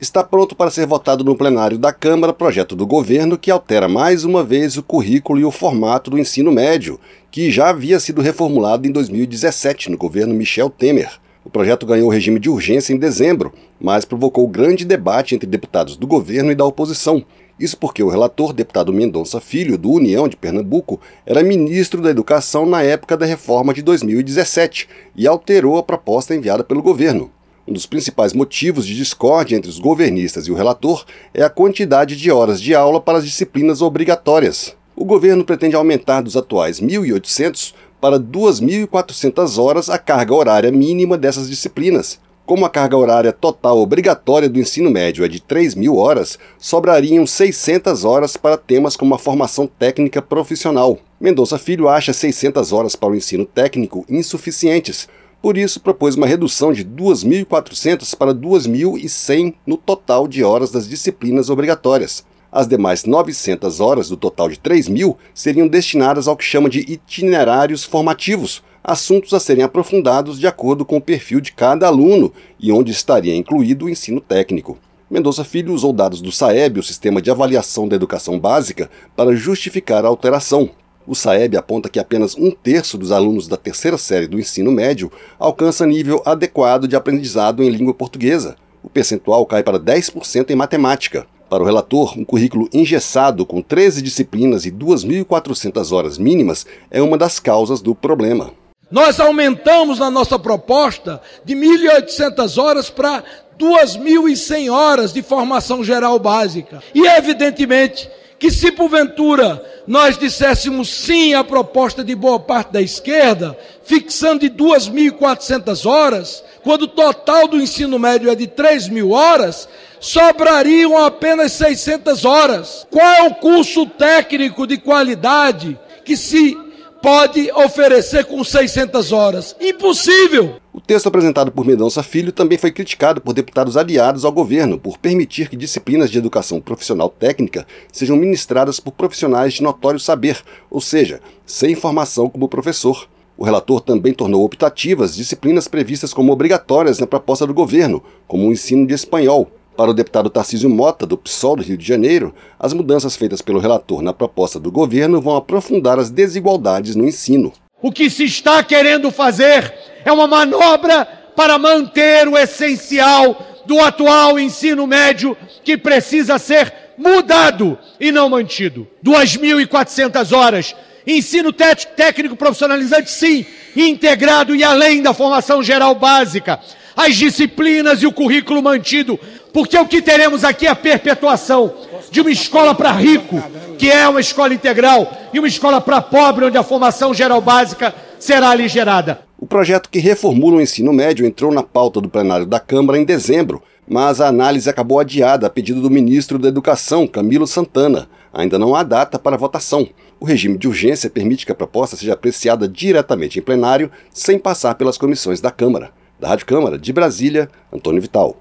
Está pronto para ser votado no plenário da Câmara projeto do governo que altera mais uma vez o currículo e o formato do ensino médio, que já havia sido reformulado em 2017 no governo Michel Temer. O projeto ganhou regime de urgência em dezembro, mas provocou grande debate entre deputados do governo e da oposição. Isso porque o relator, deputado Mendonça Filho, do União de Pernambuco, era ministro da Educação na época da reforma de 2017 e alterou a proposta enviada pelo governo. Um dos principais motivos de discórdia entre os governistas e o relator é a quantidade de horas de aula para as disciplinas obrigatórias. O governo pretende aumentar dos atuais 1.800 para 2.400 horas a carga horária mínima dessas disciplinas. Como a carga horária total obrigatória do ensino médio é de 3.000 horas, sobrariam 600 horas para temas como a formação técnica profissional. Mendonça Filho acha 600 horas para o ensino técnico insuficientes, por isso, propôs uma redução de 2.400 para 2.100 no total de horas das disciplinas obrigatórias. As demais 900 horas do total de 3.000 seriam destinadas ao que chama de itinerários formativos, assuntos a serem aprofundados de acordo com o perfil de cada aluno e onde estaria incluído o ensino técnico. Mendonça Filho usou dados do SAEB, o Sistema de Avaliação da Educação Básica, para justificar a alteração. O SAEB aponta que apenas um terço dos alunos da terceira série do ensino médio alcança nível adequado de aprendizado em língua portuguesa. O percentual cai para 10% em matemática. Para o relator, um currículo engessado com 13 disciplinas e 2.400 horas mínimas é uma das causas do problema. Nós aumentamos na nossa proposta de 1.800 horas para 2.100 horas de formação geral básica. E, evidentemente, que se porventura nós disséssemos sim à proposta de boa parte da esquerda, fixando de 2.400 horas, quando o total do ensino médio é de 3.000 horas, sobrariam apenas 600 horas. Qual é o curso técnico de qualidade que se pode oferecer com 600 horas? Impossível! O texto apresentado por Mendonça Filho também foi criticado por deputados aliados ao governo por permitir que disciplinas de educação profissional técnica sejam ministradas por profissionais de notório saber, ou seja, sem formação como professor. O relator também tornou optativas disciplinas previstas como obrigatórias na proposta do governo, como o ensino de espanhol, para o deputado Tarcísio Mota, do PSOL do Rio de Janeiro, as mudanças feitas pelo relator na proposta do governo vão aprofundar as desigualdades no ensino. O que se está querendo fazer é uma manobra para manter o essencial do atual ensino médio que precisa ser mudado e não mantido. 2.400 horas. Ensino técnico profissionalizante, sim, integrado e além da formação geral básica. As disciplinas e o currículo mantido porque o que teremos aqui é a perpetuação de uma escola para rico, que é uma escola integral, e uma escola para pobre, onde a formação geral básica será aligerada. O projeto que reformula o ensino médio entrou na pauta do plenário da Câmara em dezembro, mas a análise acabou adiada a pedido do ministro da Educação, Camilo Santana. Ainda não há data para votação. O regime de urgência permite que a proposta seja apreciada diretamente em plenário, sem passar pelas comissões da Câmara. Da Rádio Câmara, de Brasília, Antônio Vital.